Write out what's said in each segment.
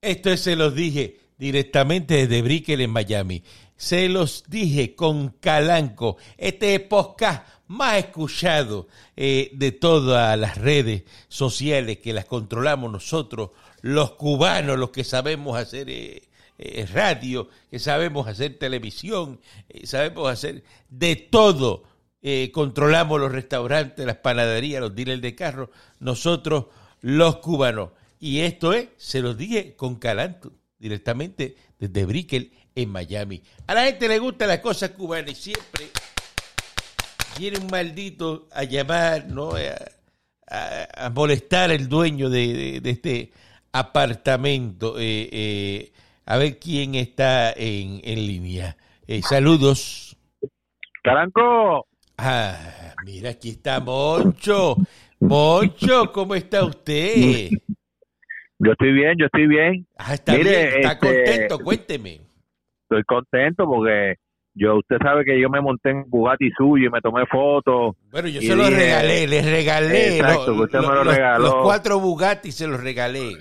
Esto se los dije directamente desde Brickell en Miami. Se los dije con Calanco. Este podcast más escuchado eh, de todas las redes sociales que las controlamos nosotros, los cubanos, los que sabemos hacer eh, eh, radio, que sabemos hacer televisión, sabemos hacer de todo. controlamos los restaurantes, las panaderías, los dealers de carro, nosotros los cubanos. Y esto es, se los dije con Calanco, directamente desde Brickell en Miami. A la gente le gusta las cosas cubanas y siempre viene un maldito a llamar, ¿no? A, molestar al dueño de, este apartamento. Eh, eh, a ver quién está en, en línea. Eh, saludos. Caranco. Ah, mira, aquí está Moncho. Moncho, ¿cómo está usted? Yo estoy bien, yo estoy bien. Ah, está bien, está este, contento, cuénteme. Estoy contento porque yo, usted sabe que yo me monté en Bugatti suyo y me tomé fotos. Bueno, yo se los regalé, les regalé. Exacto, usted me lo regaló. Los cuatro Bugatti se los regalé.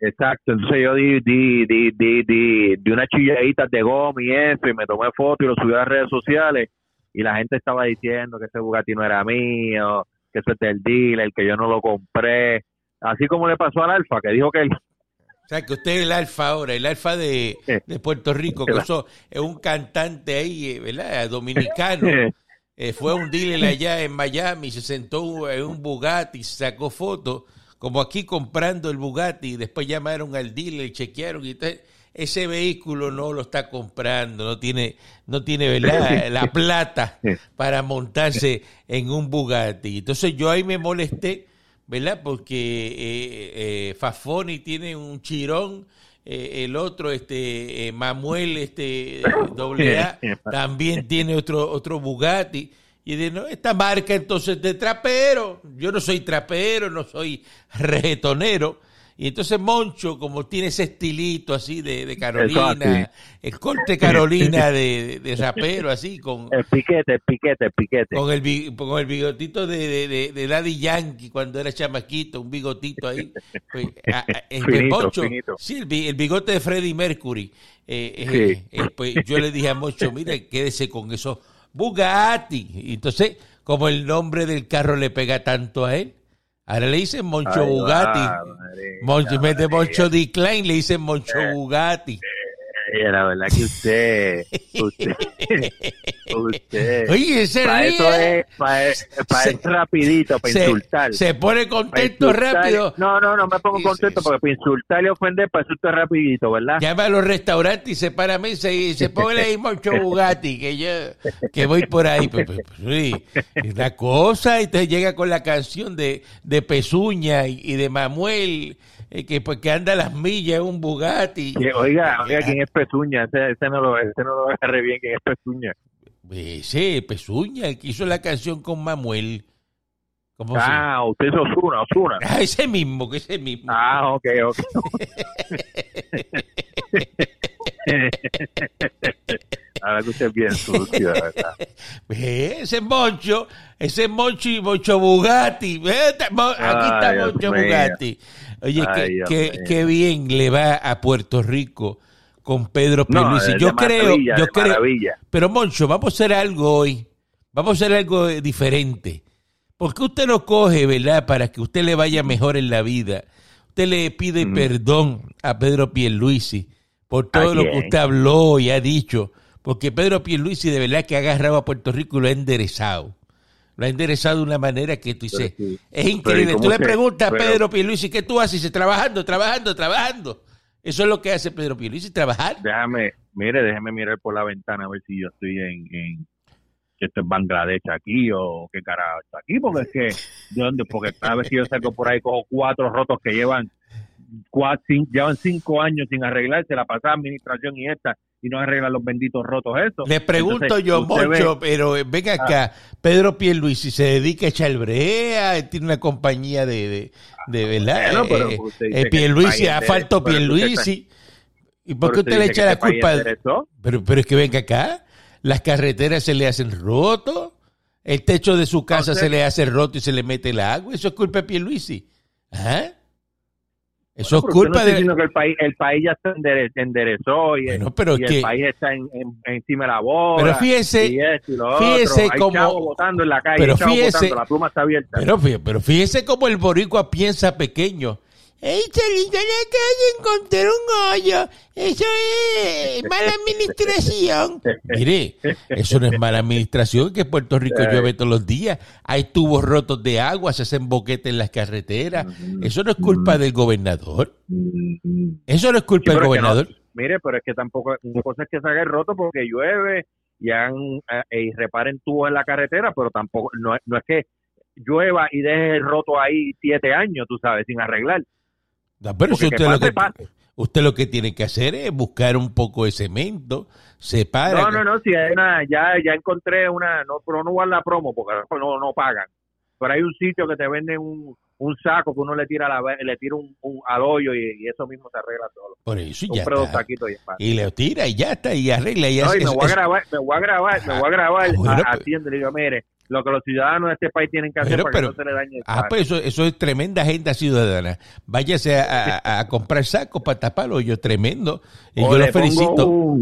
Exacto, entonces yo di, di, di, di, di, di unas chilladitas de goma y eso, y me tomé fotos y lo subí a las redes sociales, y la gente estaba diciendo que ese Bugatti no era mío, que eso es del dealer, que yo no lo compré, así como le pasó al Alfa, que dijo que él, o sea, que usted es el alfa ahora, el alfa de, Puerto Rico, que eso es un cantante ahí, eh, ¿verdad? Dominicano. Eh, fue un dealer allá en Miami, se sentó en un Bugatti, sacó fotos, como aquí comprando el Bugatti, y después llamaron al dealer chequearon y ese vehículo no lo está comprando, no tiene, no tiene ¿verdad? la plata para montarse en un Bugatti. Entonces yo ahí me molesté ¿verdad? Porque eh, eh, Fafoni tiene un chirón, eh, el otro, este Manuel, este doble A, también tiene otro, otro Bugatti. Y de no, esta marca entonces de trapero, yo no soy trapero, no soy retonero, y entonces Moncho, como tiene ese estilito así de, Carolina, el corte Carolina de, de, rapero, así, con... El piquete, el piquete, el piquete. Con el, con el bigotito de, de, Daddy Yankee cuando era chamaquito, un bigotito ahí. Pues, el Moncho, sí, el, bigote de Freddie Mercury. Eh, eh, eh, pues yo le dije a Moncho, mire, quédese con esos Bugatti. Y entonces, como el nombre del carro le pega tanto a él, Ahora le dicen Moncho Bugatti. Moncho, en vez de Moncho Decline, le dicen Moncho eh, Bugatti. Eh, la verdad que usted, usted, usted. Oye, ese para eso es, para, para es rapidito, para insultar. Se pone contento rápido. No, no, no me pongo contento porque para insultar y ofender, para es rapidito, ¿verdad? Llama a los restaurantes y se para a mesa y se pone ahí Moncho Bugatti, que yo, que voy por ahí. Pues, pues, pues, sí, es la cosa, y te llega con la canción de, de Pezuña y, y de Manuel eh, que pues que anda las millas un Bugatti. oiga, oiga, ¿quién es Pezuña? Ese, ese, no lo, ese no lo agarre bien, ¿quién es Pezuña? Ese, Pezuña, el que hizo la canción con Manuel. ¿Cómo ah, usted es Osuna, Osuna. Ah, ese mismo, que ese mismo. Ah, ok, ok. Ahora que usted es bien sucio, ¿verdad? Ese Moncho, ese Moncho y Moncho Bugatti. Aquí está Moncho Bugatti. Oye, qué, bien le va a Puerto Rico con Pedro Pierluisi. yo creo, yo creo. Pero Moncho, vamos a hacer algo hoy. Vamos a hacer algo diferente. Porque usted no coge, ¿verdad? Para que usted le vaya mejor en la vida. Usted le pide perdón a Pedro Pierluisi por todo lo que usted habló y ha dicho. Porque Pedro Pierluisi de verdad que ha agarrado a Puerto Rico y lo ha enderezado lo ha enderezado de una manera que tú dices, es increíble. Tú le preguntas a Pedro Pierluisi, ¿qué tú haces? Dice, trabajando, trabajando, trabajando. Eso es lo que hace Pedro Pierluisi, trabajar. Déjame, mire, déjeme mirar por la ventana a ver si yo estoy en, en esto es Bangladesh aquí o qué carajo está aquí, porque es que, ¿de dónde? Porque cada vez que yo salgo por ahí cojo cuatro rotos que llevan cuatro, llevan cinco años sin arreglarse, la pasada administración y esta, y no arregla los benditos rotos eso. Le pregunto yo mucho, pero venga acá, ah. Pedro Pierluisi se dedica a echar brea, tiene una compañía de, de, verdad, bueno, eh, eh Pierluisi, ha faltado Pierluisi. ¿Y por qué usted le echa la culpa? Pero, pero es que venga acá, las carreteras se le hacen roto, el techo de su casa se le hace roto y se le mete el agua, eso es culpa de Pierluisi. ¿Ah? Eso es culpa de... que el país, el país ya se enderezó y, el, pero el país está en, encima de la bola. Pero fíjese, y fíjese como... votando en la calle, pero fíjese, la pluma está abierta. Pero, pero fíjese cómo el boricua piensa pequeño. ¡Ey, salí de la calle, encontré un hoyo! Eso es mala administración. Mire, eso no es mala administración, que Puerto Rico llueve todos los días. Hay tubos rotos de agua, se hacen boquetes en las carreteras. Eso no es culpa del gobernador. Eso no es culpa del gobernador. mire, pero es que tampoco, una cosa es que se haga el roto porque llueve y, han, eh, y reparen tubos en la carretera, pero tampoco, no, no es que llueva y deje el roto ahí siete años, tú sabes, sin arreglar pero usted, lo que, usted lo que tiene que hacer es buscar un poco de cemento, separa. No, no, no, si hay una, ya, ya encontré una, no, pero no la promo porque no, no pagan. Pero hay un sitio que te vende un, un saco que uno le tira la, le tira un, al hoyo y, eso mismo se arregla todo. Por eso ya está. Y, le tira y ya está y arregla. Y no, me, voy a grabar, me voy a grabar, me voy a grabar, ah, haciendo, le digo, mire, lo que los ciudadanos de este país tienen que hacer para que no se le dañe Ah, pues eso, eso es tremenda agenda ciudadana. Váyase a, a, comprar sacos para tapar yo tremendo. Y yo lo felicito.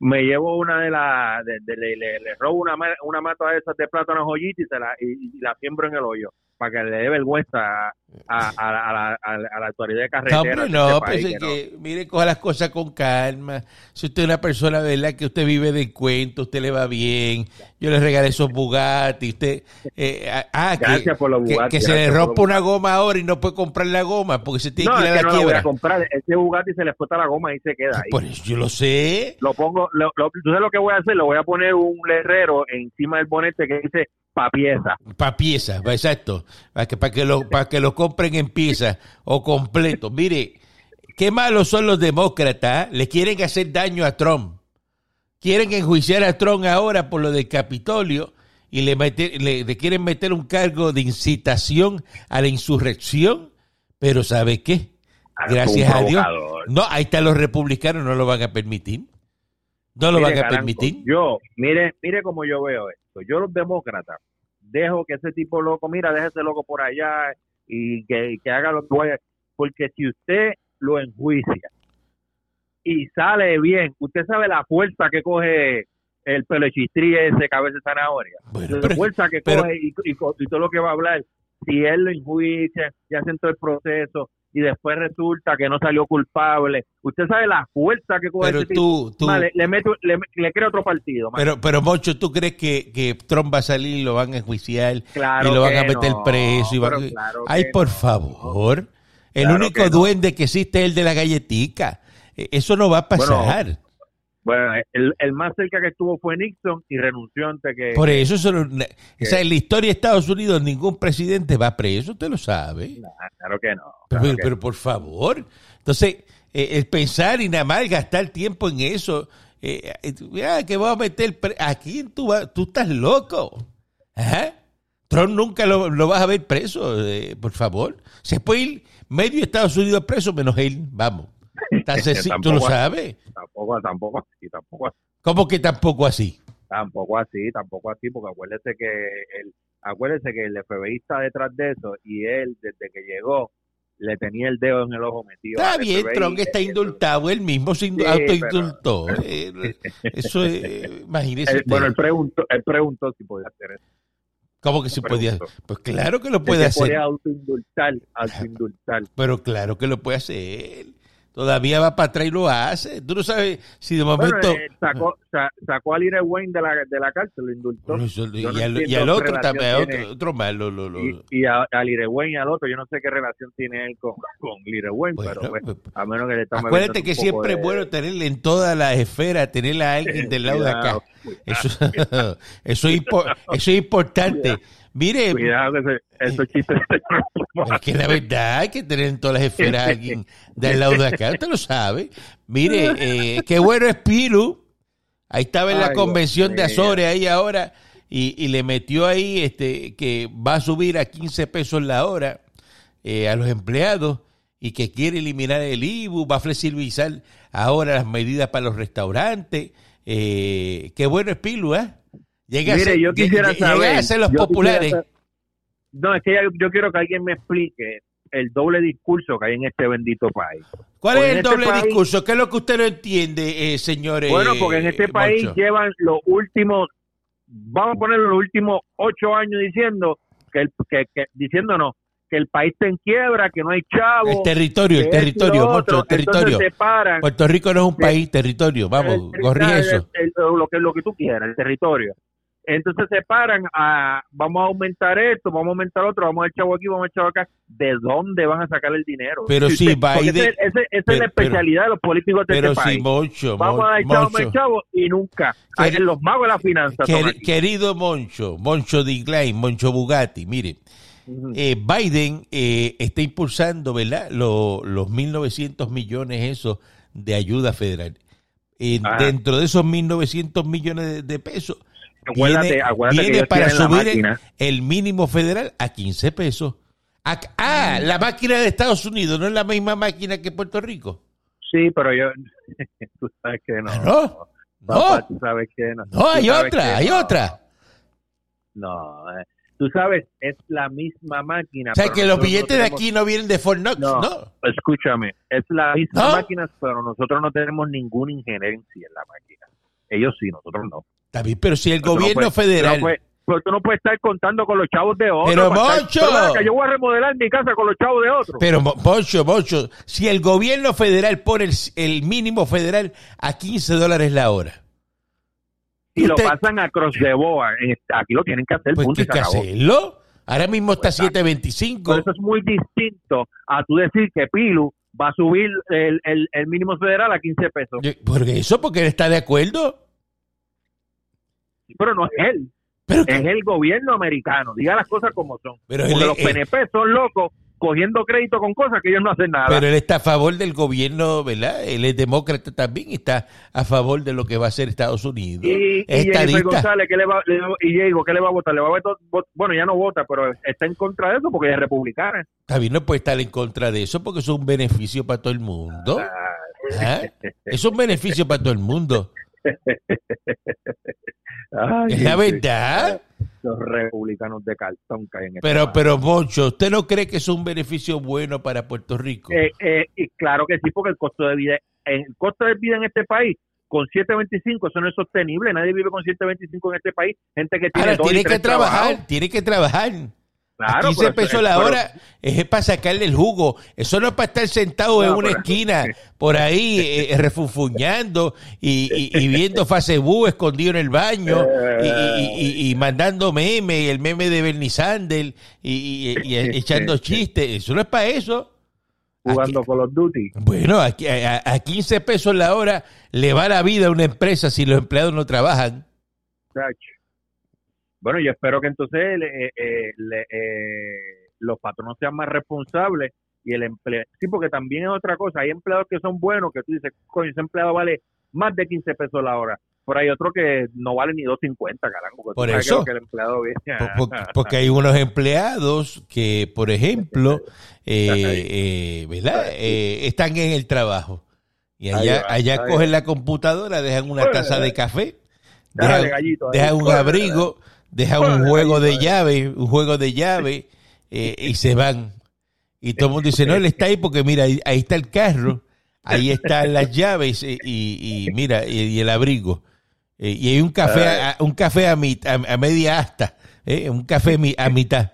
me llevo una de las, le, le, robo una, una mata de esas de plátano joyita y, se la, y la siembro en el hoyo para que le dé vergüenza a, a, la, a, la, autoridad de carretera. No, no, pues es que, mire, coja las cosas con calma. Si usted es una persona, ¿verdad? Que usted vive de cuento, usted le va bien. Yo le regalé esos Bugatti. Usted, eh, ah, ah gracias que, por los Bugatti. Que, se le rompa una goma ahora y no puede comprar la goma porque se tiene que ir a la no quiebra. Voy a comprar. Ese Bugatti se le explota la goma y se queda ahí. Por eso yo lo sé. Lo pongo, lo, lo, ¿tú sabes lo que voy a hacer? Lo voy a poner un herrero encima del bonete que dice pa pieza. Pa pieza, exacto. Para que, para que, lo, para que lo compren en pieza o completo. Mire, qué malos son los demócratas. ¿eh? Le quieren hacer daño a Trump. Quieren enjuiciar a Trump ahora por lo del Capitolio y le, le, quieren meter un cargo de incitación a la insurrección. Pero ¿sabe qué? Gracias a Dios. No, ahí están los republicanos, no lo van a permitir. No lo van a permitir. Yo, mire, mire cómo yo veo esto. Yo los demócratas dejo que ese tipo loco, mira, déjese loco por allá y que, haga lo que vaya. Porque si usted lo enjuicia y sale bien, usted sabe la fuerza que coge el pelechistrí ese cabeza de zanahoria. la fuerza que coge y, y, todo lo que va a hablar. Si él lo enjuicia y hacen todo el proceso, y después resulta que no salió culpable. Usted sabe la fuerza que coge pero tú, tú le, le, le, crea otro partido. Pero, pero Mocho, ¿tú crees que, que Trump va a salir y lo van a enjuiciar y lo van a meter preso? Y Ay, por favor. El único duende que existe es el de la galletica. E, eso no va a pasar. Bueno, el, el, más cerca que estuvo fue Nixon y renunció antes que... Por eso, eso o sea, en la historia de Estados Unidos ningún presidente va preso, usted lo sabe. claro que no. pero, por favor, entonces, eh, el pensar y nada más gastar tiempo en eso, eh, eh que voy a meter... Aquí tú, tú estás loco. Trump nunca lo, lo, vas a ver preso, eh, por favor. Se puede ir medio Estados Unidos preso menos él, vamos. ¿Tú lo sabes? Tampoco, tampoco así, tampoco así. ¿Cómo que tampoco así? Tampoco así, tampoco así, porque acuérdese que el, acuérdese que el FBI está detrás de eso y él, desde que llegó, le tenía el dedo en el ojo metido. Está bien, Trump está indultado, él mismo se autoindultó. Eh, eso es, imagínese. bueno, él preguntó, él preguntó si podía hacer eso. ¿Cómo que se podía? Pues claro que lo puede hacer. Puede autoindultar, autoindultar. Pero claro que lo puede hacer todavía va para atrás y lo hace. Tú no sabes si de momento... Eh, sacó, sacó a Lire Wayne de la, de la cárcel, lo indultó. y, al, otro también, otro, otro más. Lo, lo, y, y a, a, Lire Wayne y al otro, yo no sé qué relación tiene él con, con Lire Wayne, pero pues, pues, a menos que le estamos Acuérdate que siempre es bueno tenerle en todas las esferas, tenerle a alguien del lado de acá. Eso, eso, es, eso es importante. Mire. Cuidado que esos chistes. Es que la verdad hay que tener en todas las esferas alguien del lado de acá. Usted lo sabe. Mire, eh, qué bueno es Piru. Ahí estaba en la convención de Azores ahí ahora y, y, le metió ahí este que va a subir a 15 pesos la hora eh, a los empleados y que quiere eliminar el IBU, va a flexibilizar ahora las medidas para los restaurantes. Eh, qué bueno es Pilu, ¿eh? Llega Mire, yo quisiera saber. a ser los populares. no, es que yo quiero que alguien me explique el doble discurso que hay en este bendito país. ¿Cuál es el este doble país- discurso? ¿Qué es lo que usted no entiende, eh, señores? Bueno, porque en este país Moncho? llevan los últimos, vamos a poner los últimos ocho años diciendo que, el, que, que diciéndonos que el país está en quiebra, que no hay chavo. El territorio, el territorio, Moncho, el territorio. Puerto Rico no es un país, territorio. Vamos, corrige el- eso. el- lo, que, lo que tú quieras, el territorio. Entonces se paran a, vamos a aumentar esto, vamos a aumentar otro, vamos a echar aquí, vamos a echar acá. ¿De dónde van a sacar el dinero? Pero si Biden- esa es la especialidad de los políticos de Pero este sí, país. Moncho, Vamos Mon- a echar vamos a Moncho. echar y nunca. Queri- Los magos de la finanza querido Moncho, Moncho Diglain, Moncho Bugatti, mire, eh, Biden eh, está impulsando, ¿verdad? Lo- los 1.900 millones esos de ayuda federal. Eh, dentro de esos 1.900 millones de, de pesos, Acuérdate, viene, acuérdate que ellos para subir el, mínimo federal a 15 pesos. A- ah, la máquina de Estados Unidos no es la misma máquina que Puerto Rico. Sí, pero yo, tú sabes que no. No, Papá, no. tú sabes que no. No, hay otra, hay no. otra. No, eh, tú sabes, es la misma máquina. O sea, que los no billetes de aquí no vienen de Fort Knox, No. ¿no? Escúchame, es la misma ¿No? máquina, pero nosotros no tenemos ninguna injerencia en la máquina. Ellos sí, nosotros no. Bien, pero si el Pero no gobierno no federal... puedes- pero tú no puedes estar contando con los chavos de otros. Pero, Moncho. Yo voy a remodelar mi casa con los chavos de otros. Pero, Mo- Moncho, Moncho, si el gobierno federal pone el, el mínimo federal a 15 dólares la hora, y lo pasan a cross de boa. Este- Aquí lo tienen que hacer, pues punto ¿qué y se acabó. hacerlo? Ahora mismo está Pues, Pero 7.25. eso es muy distinto a tú decir que Pilu va a subir el, el, el mínimo federal a 15 pesos. ¿Por eso? Porque él está de acuerdo. Pero no es él, Pero, es el gobierno americano. Diga las cosas como son. pero, Porque él, los PNP son locos cogiendo crédito con cosas que ellos no hacen nada. pero él está a favor del gobierno, ¿verdad? Él es demócrata también y está a favor de lo que va a hacer Estados Unidos. y, y. González, ¿qué le va, le- y Diego, ¿qué le va a votar? Le va a votar, vot- bueno, ya no vota, pero está en contra de eso porque ella es republicana. También no puede estar en contra de eso porque eso es un beneficio para todo el mundo. ¿Ah? Es un beneficio para todo el mundo. Ay, Es la verdad. Los republicanos de cartón que hay en este Pero, país. pero, Moncho, ¿usted no cree que es un beneficio bueno para Puerto Rico? Eh, eh, y claro que sí, porque el costo de vida, el costo de vida en este país con 7.25 eso no es sostenible. Nadie vive con 7.25 en este país. Gente que tiene Ahora, dos y tiene que trabajar, trabajos. tiene que trabajar. Claro, 15 pero eso- pesos la pero- hora es para sacarle el jugo. Eso no es para estar sentado No, en una pero- esquina por ahí eh, refunfuñando y, y- y viendo Facebook escondido en el baño y, y mandando memes, el meme de Bernie Sanders y, echando chistes. Eso no es para eso. jugando Aquí- Call of Duty. Bueno, aquí- a, a 15 pesos la hora le va la vida a una empresa si los empleados no trabajan. Chacho. Bueno, yo espero que entonces eh, eh, le- eh, los patronos sean más responsables y el empleo. Sí, porque también es otra cosa. Hay empleados que son buenos, que tú dices, coño, ese empleado vale más de 15 pesos la hora. Pero hay otro que no vale ni 2.50, carajo. porque Por eso. que el empleado viene. Po- po- Porque hay unos empleados que, por ejemplo, eh, eh, ¿verdad? Eh, están en el trabajo. Y allá, allá cogen la computadora, dejan una taza de café, dejan, un abrigo, dejan un juego de llave, un juego de llave, eh, y se van. Y todo el mundo dice, no, él está ahí porque mira, ahí, ahí está el carro, ahí están las llaves y, y- y mira, y, y el abrigo. Eh, y hay un café, a, un café a, a, a media asta, eh, un café mi- a mitad.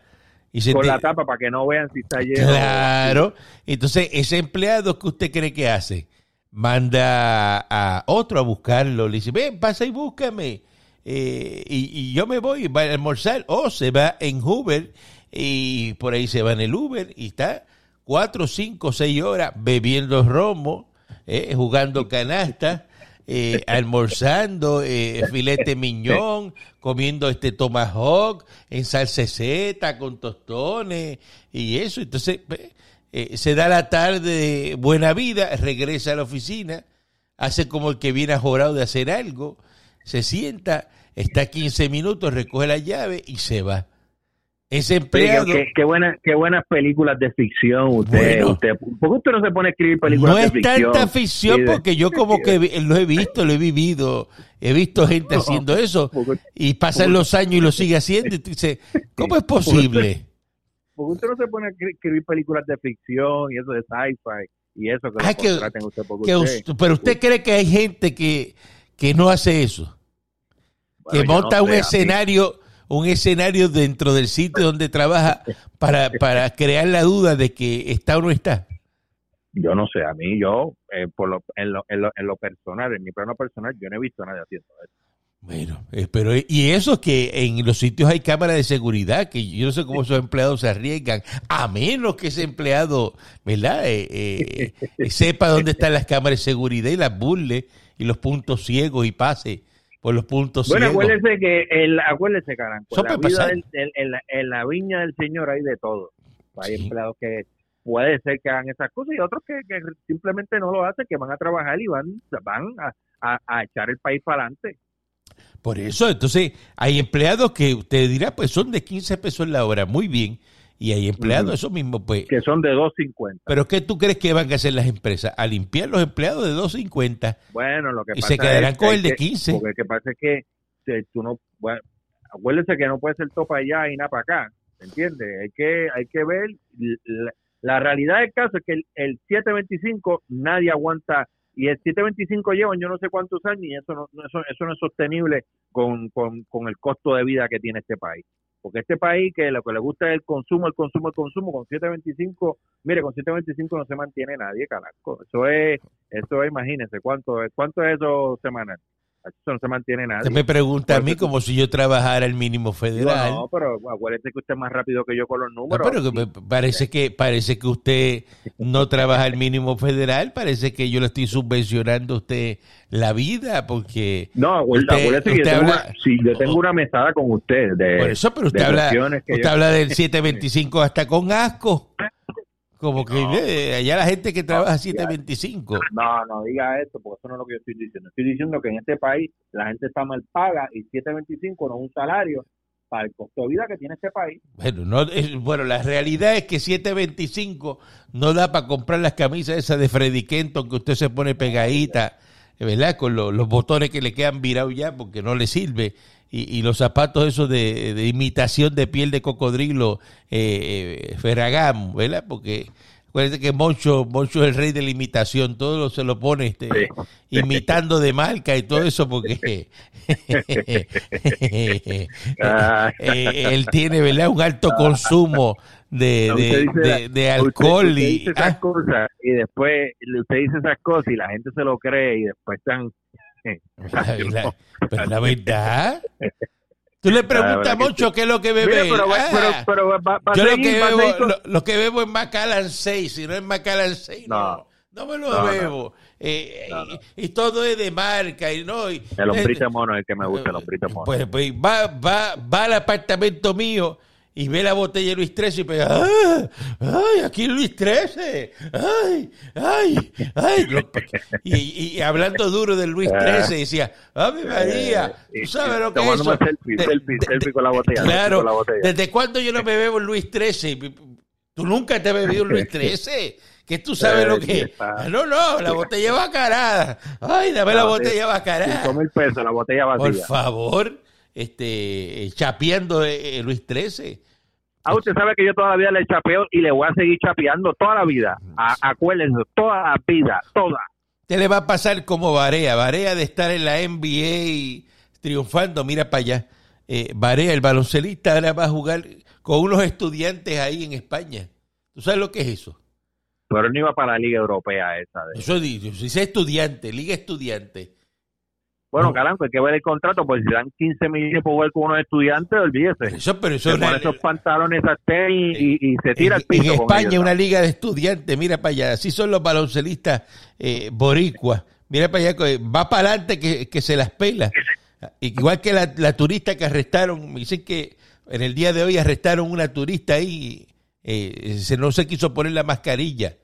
Y se Con te- la tapa para que no vean si está lleno. Claro. Entonces, ese empleado que usted cree que hace, manda a otro a buscarlo, le dice, ven, pasa y búscame. Eh, y, y yo me voy, va a almorzar, o se va en Uber, y por ahí se va en el Uber, y está cuatro, cinco, seis horas bebiendo romo, eh, jugando canasta, eh, almorzando eh, filete miñón, comiendo este tomahawk en salseceta con tostones y eso. Entonces eh, se da la tarde buena vida, regresa a la oficina, hace como el que viene ajorado de hacer algo, se sienta, está 15 minutos, recoge la llave y se va. Ese empleado qué, qué, buena- qué buenas películas de ficción usted, Bueno. usted. ¿Por qué usted no se pone a escribir películas no de es ficción? tanta ficción Y de- porque yo como que lo he visto, lo he vivido, he visto gente No. haciendo eso y pasan los años y lo sigue haciendo y dices, ¿cómo es posible? porque usted no se pone a escribir películas de ficción y eso de sci-fi y eso que, que- usted Que usted, pero usted cree que hay gente que, que no hace eso, bueno, que monta no un escenario, un escenario dentro del sitio donde trabaja para, para crear la duda de que está o no está. Yo no sé, a mí yo, eh, por lo, en, lo, en, lo, en lo personal, en mi plano personal, yo no he visto a nadie haciendo eso. Bueno, eh, pero y eso es que en los sitios hay cámaras de seguridad, que yo no sé cómo esos empleados se arriesgan, a menos que ese empleado, ¿verdad? Eh, eh, sepa dónde están las cámaras de seguridad y las burle y los puntos ciegos y pase por los puntos Bueno, ciegos. acuérdese que, el, acuérdese, Caranco, la, vida del- en, la, en la viña del Señor hay de todo. Hay Sí. empleados que puede ser que hagan esas cosas y otros que, que simplemente no lo hacen, que van a trabajar y van, van a, a- a echar el país para adelante. Por eso, entonces, hay empleados que usted dirá, pues son de 15 pesos la hora, muy bien. Y hay empleados, Ujú. eso mismo, pues. Que son de 2.50. Pero ¿qué tú crees que van a hacer las empresas? A limpiar los empleados de 2.50 Bueno, lo que y pasa se quedarán es con que el de hay que- 15. Porque lo que pasa es que eh, tú no, bueno, acuérdese que no puede ser todo para allá y nada para acá, ¿entiendes? Hay que, hay que ver, la, la realidad del caso es que el, el 725 nadie aguanta y el 725 llevan yo no sé cuántos años y eso no, no- eso, eso no es sostenible con, con, con el costo de vida que tiene este país. Porque este país que lo que le gusta es el consumo, el consumo, el consumo, con 725, mire, con 725 no se mantiene nadie, carajo. Eso es, eso es, imagínense, ¿cuánto, cuánto es eso semanal? Eso no se mantiene nadie. Usted me pregunta a mí como si yo trabajara el mínimo federal. no, pero acuérdate que usted es más rápido que yo con los No, números. pero que parece que parece que usted no trabaja el mínimo federal, parece que yo le estoy subvencionando a usted la vida porque No, Usted- acuérdate que yo usted tengo, una, sí, yo tengo una mesada con usted de, por eso, pero usted habla usted habla del 725 hasta con asco. Como que No. eh, allá la gente que trabaja ya. 725. No, no diga esto, porque eso no es lo que yo estoy diciendo. Estoy diciendo que en este país la gente está mal paga y 725 no es un salario para el costo de vida que tiene este país. Bueno, no, es- bueno, la realidad es que 725 no da para comprar las camisas esas de Freddy Kenton que usted se pone pegadita, ¿verdad? Con lo- los botones que le quedan virados ya porque no le sirve. Y, y los zapatos esos de, de imitación de piel de cocodrilo eh, eh, Ferragamo, ¿verdad? Porque acuérdense que Moncho, Moncho es el rey de la imitación, todo lo, se lo pone este, Sí. imitando de marca y todo eso porque Ah. eh, él tiene, ¿verdad? Un alto consumo de, Usted de, de- de Usted- alcohol usted y dice esas ah, cosas y después usted dice esas cosas y la gente se lo cree y después están la- pero la verdad tú le preguntas que mucho qué es lo que bebe Mira, pero, Ah, pero, pero va, va yo lo seguir, que va a bebo con- lo, lo que bebo es Macallan 6 si no es Macallan 6 no No. no me lo No, no. bebo Eh, No, no. Y, y todo es de marca y no y- el hombrito eh, mono es el que me gusta, el hombrito mono. Pues, pues va, va, va al apartamento mío y ve la botella de Luis XIII y pega, ¡ay! ¡Ay! Aquí Luis XIII! ¡Ay! ¡Ay! ¡Ay! Y, y hablando duro del Luis XIII decía, ¡Ave María! Eh, ¿Tú sabes lo que es eso? selfie, De- selfie, de- selfie con la botella, Claro. con la botella. ¿Desde cuándo yo no me bebo Luis XIII? Tú nunca te has bebido Luis XIII. Que tú sabes lo que es. Ah, No, no, la botella bacarada. Ay, dame la, La botella botella- bacarada. Cinco mil pesos la botella Por vacía. favor, este, chapeando eh, Luis XIII. Ah, usted sabe que yo todavía le chapeo y le voy a seguir chapeando toda la vida. A- acuérdense, toda la vida, toda. ¿Qué le va a pasar como Barea? Barea de estar en la NBA triunfando, mira para allá. Eh, el baloncelista, ahora va a jugar con unos estudiantes ahí en España. ¿Tú sabes lo que es eso? Pero él no iba para la Liga Europea esa. De... Eso dice, dice estudiante, liga estudiante. Bueno, No. Caranco, hay que ver el contrato, pues si dan 15 millones por jugar con unos estudiantes, olvídese. Eso, pero eso Se pone esos pantalones a y, y se tira en, al piso. en España ellos, una liga de estudiantes, mira para allá, así son los baloncelistas eh, boricuas, mira para allá, va para adelante que, que se las pela. Igual que la, la turista que arrestaron, me dicen que en el día de hoy arrestaron una turista ahí, eh, se no se quiso poner la mascarilla,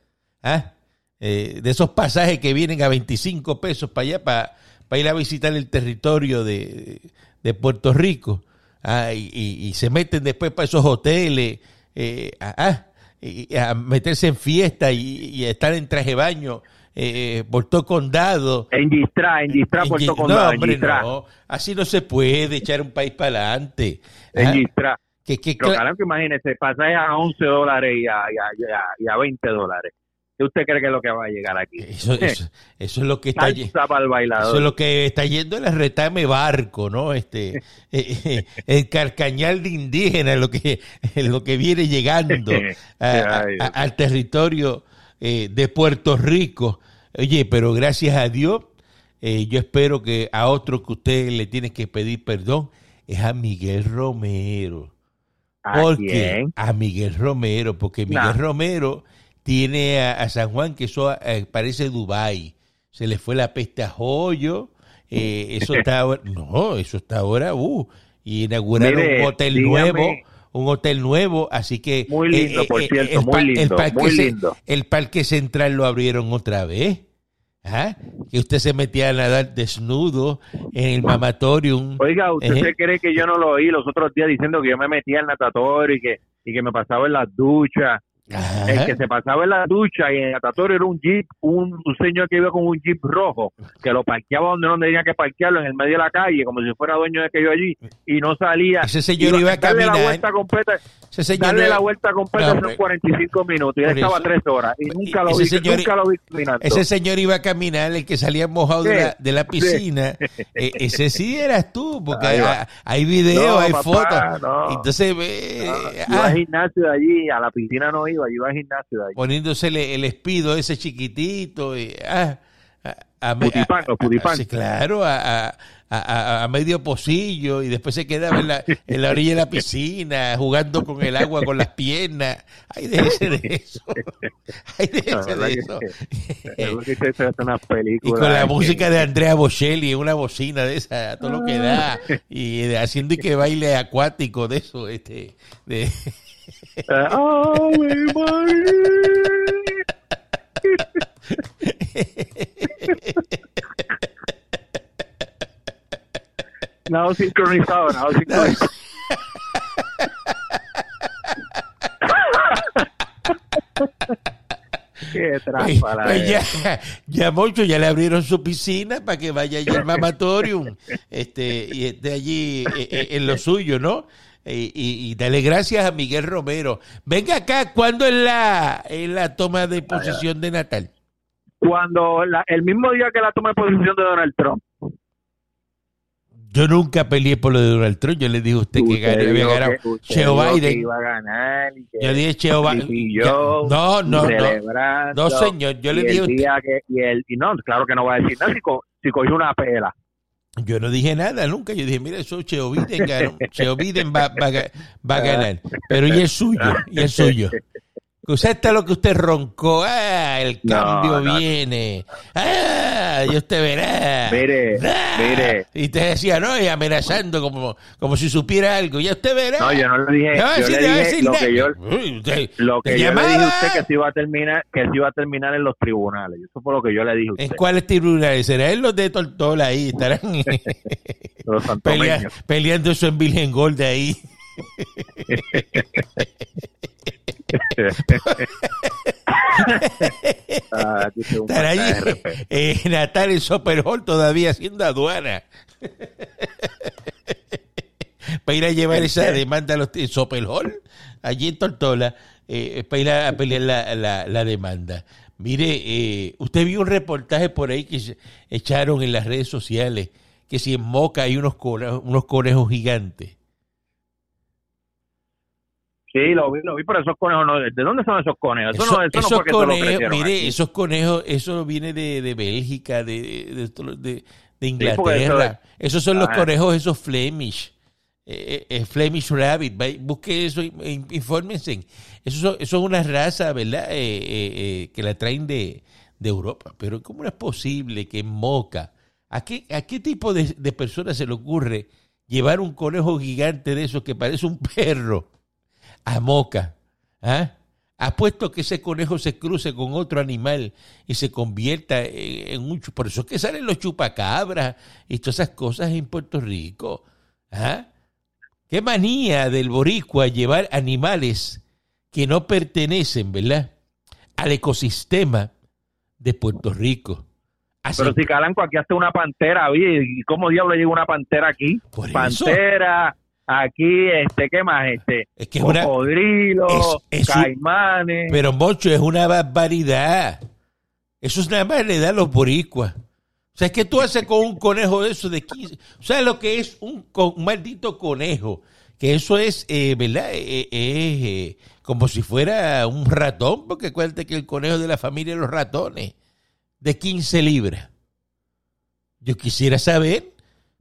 ¿ah? Eh, de esos pasajes que vienen a 25 pesos para allá, para, para ir a visitar el territorio de, de Puerto Rico, ah, y, y- y se meten después para esos hoteles, eh, ah, ah, y- a meterse en fiesta y, a estar en traje de baño eh, por todo condado. En Gistra, en Gistra, En Puerto Gi- Condado, no, en hombre, no. Así no se puede echar un país para adelante. En Ah. Que, que, Pero claro que imagínese, pasaje a 11 dólares y a, a, a, y a 20 dólares. ¿Qué usted cree que es lo que va a llegar aquí? Eso, eso, eso es lo que está bailador. Eso es lo que está yendo el retame barco, ¿no? Este, eh, eh, el carcañal de indígenas, lo que, lo que viene llegando a, a, a, al territorio eh, de Puerto Rico. Oye, pero gracias a Dios, eh, yo espero que a otro que usted le tiene que pedir perdón es a Miguel Romero. ¿A porque quién? a Miguel Romero, porque Miguel Nah. Romero tiene a, a San Juan que eso eh, parece Dubai. Se le fue la peste a joyo. eh, eso está ahora, no, eso está ahora, uh, y inauguraron Mire, un hotel dígame- nuevo, un hotel nuevo, así que Muy lindo, por cierto, el, muy pa- el lindo, parque muy lindo. el parque central lo abrieron otra vez. Ajá, Que usted se metía a nadar desnudo en el mamatorium. Oiga, ¿usted se cree que yo no lo oí los otros días diciendo que yo me metía al natatorio y que, y que me pasaba en las duchas? Ajá. El que se pasaba en la ducha y en el natatorio era un jeep, un, un señor que iba con un jeep rojo, que lo parqueaba donde no tenía que parquearlo, en el medio de la calle, como si fuera dueño de aquello allí, y no salía. Ese señor iba a darle la vuelta completa, Ese señor darle no- la vuelta completa No, son hombre. 45 minutos, y él estaba tres horas, y nunca lo vi, señor- nunca lo vi caminando. Ese señor iba a caminar, el que salía mojado de la, de la piscina. Eh, ese sí eras tú, porque Ay, hay, videos, No, hay papá, fotos. no. Entonces, eh, yo iba ah, al gimnasio de allí, a la piscina no iba, yo iba al gimnasio de allí. poniéndose el, espido ese chiquitito. Y, ah, a, a- Putipán, a- los putipán. sí, claro, a, medio pocillo y después se quedaba en la, en la orilla de la piscina jugando con el agua con las piernas. Ay, déjese de eso. Ay, déjese de eso. Y con la música de Andrea Bocelli en una bocina de esa, todo lo que da, y de- haciendo y que baile acuático de eso, este, de, Ave María. Nada sincronizado, nada sincronizado. Qué trampa la pues ya, ya mucho, ya le abrieron su piscina para que vaya allí al mamatorium, este, y esté allí eh, eh, en lo suyo, ¿no? Y, y, y dale gracias a Miguel Romero. Venga acá, ¿cuándo es la, es la toma de posesión de Natal? Cuando la- el mismo día que la toma de posición de Donald Trump, Yo nunca peleé por lo de Donald Trump, yo le dije a usted que gane- había ganado que Biden. iba a ganar y que- Yo dije Cheo yo No, no, no. No, señor, yo le dije a usted- que y el y no claro que no va a decir nada si, co- si cogió una pela Yo no dije nada nunca. Yo dije, mira, eso Cheo Biden ganó. Cheo Biden va, va, va a ganar. Pero y el suyo, y el suyo. Usted está lo que usted roncó. Ah, el cambio no. viene. Ah, y usted verá. Mire, Ah. mire. Y te decía, no, y amenazando como, como si supiera algo. Ya usted verá. no yo no le dije No yo decir- le dije lo que yo Uy, usted- lo que te yo le dije a usted que se iba a terminar que se iba a terminar en los tribunales eso fue lo que yo le dije a ¿En usted cuáles tribunales? ¿Será en los de Tortola ahí? Estarán los pelea- peleando eso en Virgen Gold de ahí. Ah, Estar allí eh, Natal en Super Hall todavía haciendo aduana. para ir a llevar esa demanda a los en Hall, allí en Tortola, eh, para ir a, a pelear la, la- la demanda. Mire, eh, usted vio un reportaje por ahí que echaron en las redes sociales que si en Moca hay unos conejos, unos conejos gigantes. Sí lo vi lo vi pero esos conejos no, de dónde son esos conejos eso, Eso- no eso no esos fue lo conejos, mire, aquí. esos conejos, eso viene de, de Bélgica, de, de, eso Inglaterra. Esos son los conejos, esos Flemish. Eh, eh, Flemish Rabbit. Busque eso, in- infórmense. Esos son, eso es una raza, ¿verdad? Eh, eh, eh, que la traen de, de Europa. Pero ¿cómo no es posible que en Moca, ¿a qué, a qué tipo de, de personas se le ocurre llevar un conejo gigante de esos que parece un perro a Moca? ¿Ah? Apuesto que ese conejo se cruce con otro animal y se convierta en, un... Por eso es que salen los chupacabras y todas esas cosas en Puerto Rico. ¿Ah? Qué manía del boricua llevar animales que no pertenecen, ¿verdad? Al ecosistema de Puerto Rico. Así- pero si Calanco aquí hasta una pantera oye y cómo diablo llega una pantera aquí Por eso. Aquí, este, ¿qué más? Este, Es que es es- es un- caimanes. Pero, Mocho, es una barbaridad. Eso es nada más le da a los boricuas. O sea, es que tú haces con un conejo de eso de 15. ¿Sabes lo que es un, maldito conejo? Que eso es, eh, ¿verdad? Eh, eh, eh, como si fuera un ratón, porque acuérdate que el conejo de la familia de los ratones, de 15 libras. Yo quisiera saber,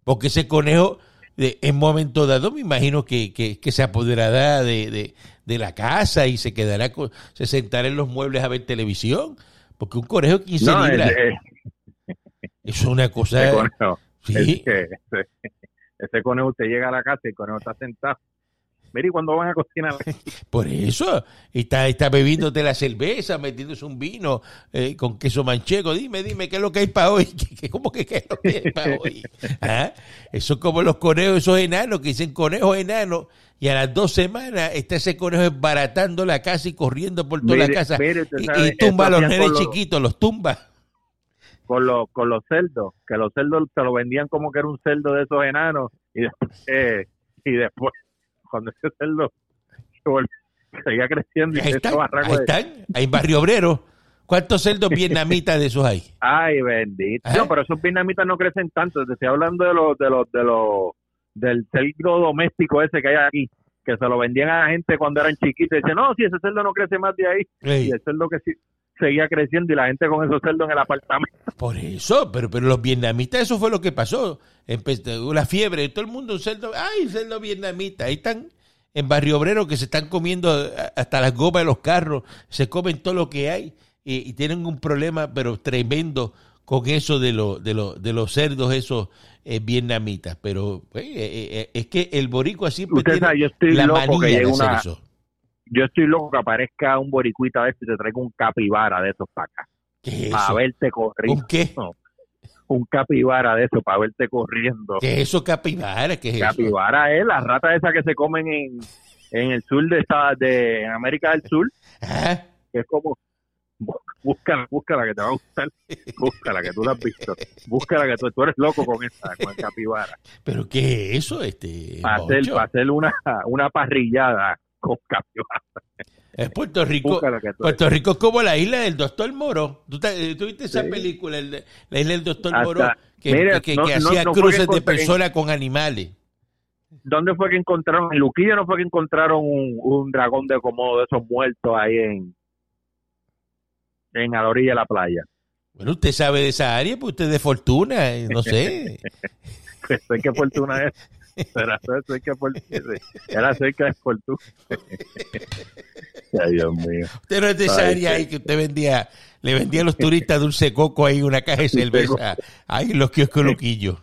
porque ese conejo, de- en momento dado, me imagino que, que- que se apoderará de, de- de la casa y se quedará, con- se sentará en los muebles a ver televisión. Porque un conejo de 15 no, libras, ese, eso es una ese cosa. conejo, Sí. es que ese, ese conejo, usted llega a la casa y el conejo está sentado. Mire, ¿y cuándo van a cocinar? Por eso, está, está bebiéndote la cerveza, metiéndose un vino eh, con queso manchego. Dime, dime, ¿qué es lo que hay para hoy? ¿Qué, qué- cómo que qué es lo que hay para hoy? ¿Ah? Eso es como los conejos, esos enanos que dicen conejos enanos, y a las dos semanas está ese conejo esbaratando la casa y corriendo por toda la Mire, casa. mire, usted y, tumba a los nenes los- chiquitos, los tumba. con los con los cerdos, que los cerdos se lo vendían como que era un cerdo de esos enanos y después, eh, y después cuando ese cerdo se volvió- seguía creciendo y Ahí están, ahí están, en Barrio Obrero. ¿Cuántos cerdos vietnamitas de esos hay? ay bendito, Ajá. no, pero esos vietnamitas no crecen tanto, te estoy hablando de los de los de los del cerdo doméstico ese que hay aquí que se lo vendían a la gente cuando eran chiquitos y decían, no, si ese cerdo no crece más de ahí Ey. y el cerdo que sí seguía creciendo y la gente con esos cerdos en el apartamento Por eso, pero, pero los vietnamitas, eso fue lo que pasó. Empezó la fiebre, todo el mundo, un cerdo, ay, cerdo vietnamita. Ahí están en Barrio Obrero que se están comiendo a- hasta las gomas de los carros, se comen todo lo que hay y, y tienen un problema, pero tremendo con eso de, lo, de, lo- de los cerdos esos eh, vietnamitas. Pero pues, eh, eh, es que el boricua siempre Usted tiene sabe, yo estoy la loco que de hacer una- eso. Yo estoy loco que aparezca un boricuita de este y te traiga un capibara de esos para acá, ¿Qué es para eso? verte corriendo. ¿Un qué? Un capibara de eso, para verte corriendo. ¿Qué es eso, capibara? ¿Qué es eso? Capibara es la rata esa que se comen en, en el sur de, esta, de en América del Sur, Ah, que es como, búscala, búscala que te va a gustar, búscala que tú la has visto, búscala que tú, tú eres loco con esa, con el capibara. ¿Pero qué es eso? Este, Para hacer, para hacer una, una parrillada con. Es Puerto Rico. Puerto Rico es como la isla del Doctor Moro. ¿Tú, te- eh, tú viste esa Sí. película, el la isla del Doctor Hasta- Moro? Que, mira, que- no- que no- hacía no cruces de personas con animales. ¿Dónde fue que encontraron? En Luquillo no fue que encontraron un, un dragón de Komodo de esos muertos ahí en, en a la orilla de la playa. Bueno, usted sabe de esa área, pues usted es de fortuna, eh, no sé. Pues sé qué fortuna es. Era qué fortuna. Era cerca de fortuna. Ay, Dios mío. Usted no es de esa Ay, área sí. ahí que usted vendía, le vendía a los turistas dulce coco ahí, una caja de cerveza, ahí en los kioscos loquillos.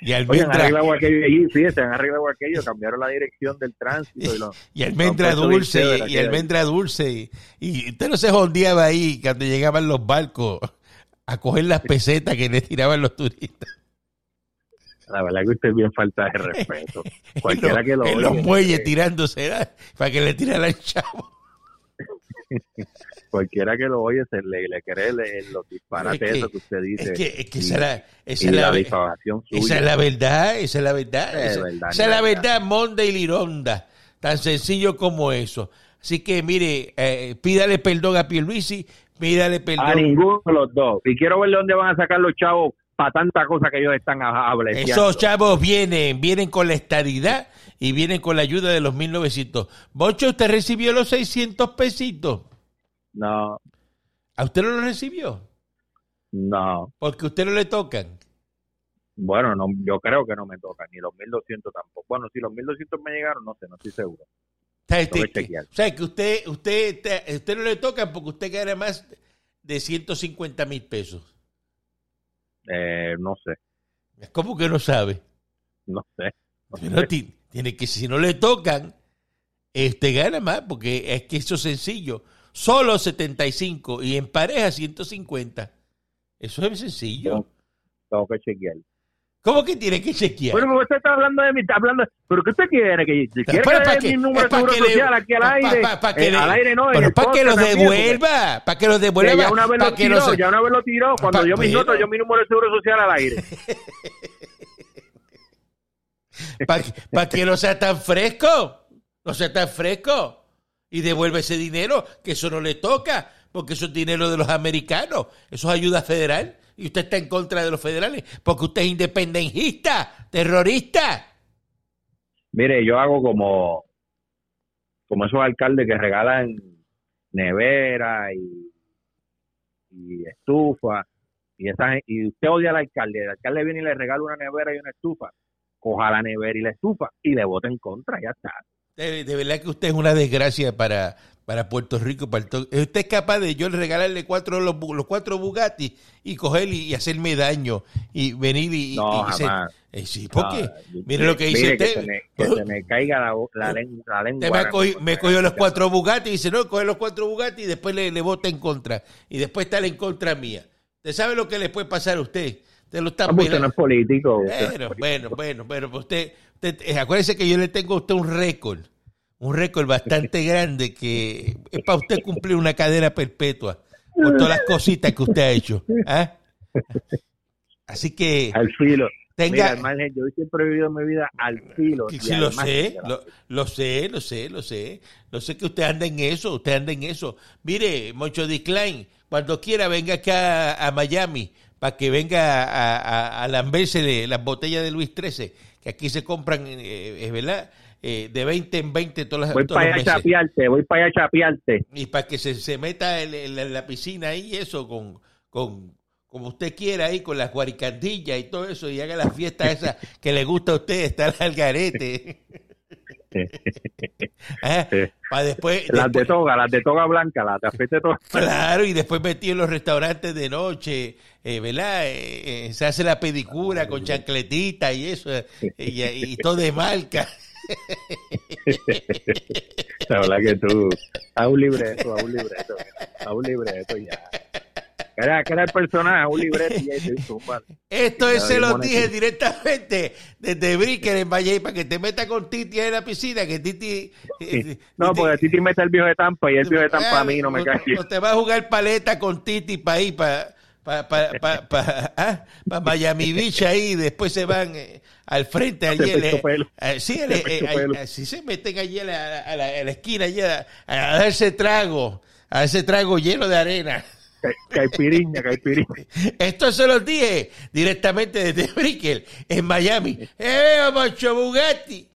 Y Oye, han almendra, arreglado aquello allí, fíjese, han arreglado aquello, cambiaron la dirección del tránsito y lo, y almendra dulce, y, y almendra dulce. Y, y usted no se jondeaba ahí cuando llegaban los barcos a coger las pesetas que le tiraban los turistas. La verdad que usted es bien falta de respeto. Cualquiera que lo oye, los muelles eh, tirándose para que le tiraran chavo. cualquiera que lo oye se le, le cree le- los disparates Es que- eso que usted dice Es que, es que esa es la, esa y la, suya. esa es la verdad, esa es la verdad. Es esa, verdad, esa es la verdad. verdad, Monda y Lironda. Tan sencillo como eso. Así que, mire, eh, pídale perdón a Pierluisi, pídale A perdón. ninguno de los dos. Y quiero ver de dónde van a sacar los chavos para tanta cosa que ellos están hablando. Esos chavos vienen, vienen con la estadidad y vienen con la ayuda de los 1900. Bocho, ¿usted recibió los 600 pesitos? No, ¿A usted no lo recibió? no. Porque a usted no le tocan. Bueno, no, yo creo que no me toca, ni los 1200 tampoco. Bueno, si los 1200 me llegaron, no sé, no estoy seguro. O sea, Tengo este- que o sea, que usted, usted, te- usted no le tocan porque usted gana más de 150 mil pesos. Eh, no sé, ¿Cómo que no sabe? no sé. no Pero sé. ti- tiene que, si no le tocan, este gana más, porque es que eso es sencillo. Solo 75 y en pareja 150. Eso es sencillo. Tengo que chequear. ¿Cómo que tiene que chequear? Bueno, usted está hablando de mí, está hablando. ¿Pero qué usted quiere? ¿Que Pero quiere para que pa' dé que- mi número de pa' seguro que social aquí al pa- aire? pa- pa' que Eh, le- al aire no, Pero para que lo devuelva, para que lo Que devuelva. ya una vez para lo que tiró, no se- ya una vez lo tiró. Cuando Pa- yo me bueno. noto, yo mi número de seguro social al aire. para que no sea tan fresco, no sea tan fresco. Y devuelve ese dinero, que eso no le toca, porque eso es dinero de los americanos, eso es ayuda federal. Y usted está en contra de los federales, porque usted es independentista, terrorista. Mire, yo hago como, como esos alcaldes que regalan nevera y, y estufa y esa y usted odia al alcalde, el alcalde viene y le regala una nevera y una estufa, coja la nevera y la estufa y le vote en contra, ya está. De, verdad que usted es una desgracia para, para Puerto Rico. Para Usted es capaz de yo regalarle cuatro los, los cuatro Bugatti y coger y, hacerme daño y venir y... No, jamás. Eh, sí, ¿por qué? mire lo que dice usted. Que se me, caiga la, la, lengua. me, cogió, los cuatro Bugatti y dice, no, coge los cuatro Bugatti y después le, le vota en contra. Y después está en contra mía. ¿Usted sabe lo que le puede pasar a usted? Usted lo está no, usted no es político. Bueno, bueno, bueno, bueno, usted, usted, eh, acuérdese que yo le tengo a usted un récord, un récord bastante grande que es para usted cumplir una cadena perpetua por todas las cositas que usted ha hecho. ¿ah? Así que... Al filo. Tenga, Mira, yo siempre he vivido mi vida al filo. Sí, lo sé, lo, lo, sé, lo sé, lo sé. Lo sé que usted anda en eso, usted anda en eso. Mire, Moncho Decline, cuando quiera venga acá a, Miami para que venga a, a, a lamberse las botellas de Luis XIII, que aquí se compran, eh, es verdad, eh, de 20 en 20 todas las Voy para allá a chapearte, voy para allá a chapearte. Y para que se, se meta en, la piscina ahí, eso, con, con, como usted quiera ahí, con las guaricandillas y todo eso, y haga la fiesta esa que le gusta a usted, estar al garete. ¿Eh? después, las de toga, las de toga blanca, las de toga. Claro, y después metí en los restaurantes de noche, eh, ¿verdad? Eh, se hace la pedicura con chancletita y eso, y, todo de marca. La verdad que tú, a un libreto, a un libreto, a un libreto ya. Era, era el personaje, un libreto y Esto es, se lo dije directamente desde Bricker en Valle para que te meta con Titi en la piscina, que Titi... Eh, no, porque Titi mete el viejo de Tampa y el viejo de Tampa a mí no me cae. No te va a jugar paleta con Titi para ahí, para para pa, pa, pa, ah, Miami Beach ahí, después se van eh, al frente allí. Eh, sí, así se meten allí a la, a la, esquina allí a, a, darse trago, a ese trago lleno de arena. Caipiriña, caipiriña. Esto se lo dije directamente desde Brickell, en Miami. ¡Eh, Macho Bugatti!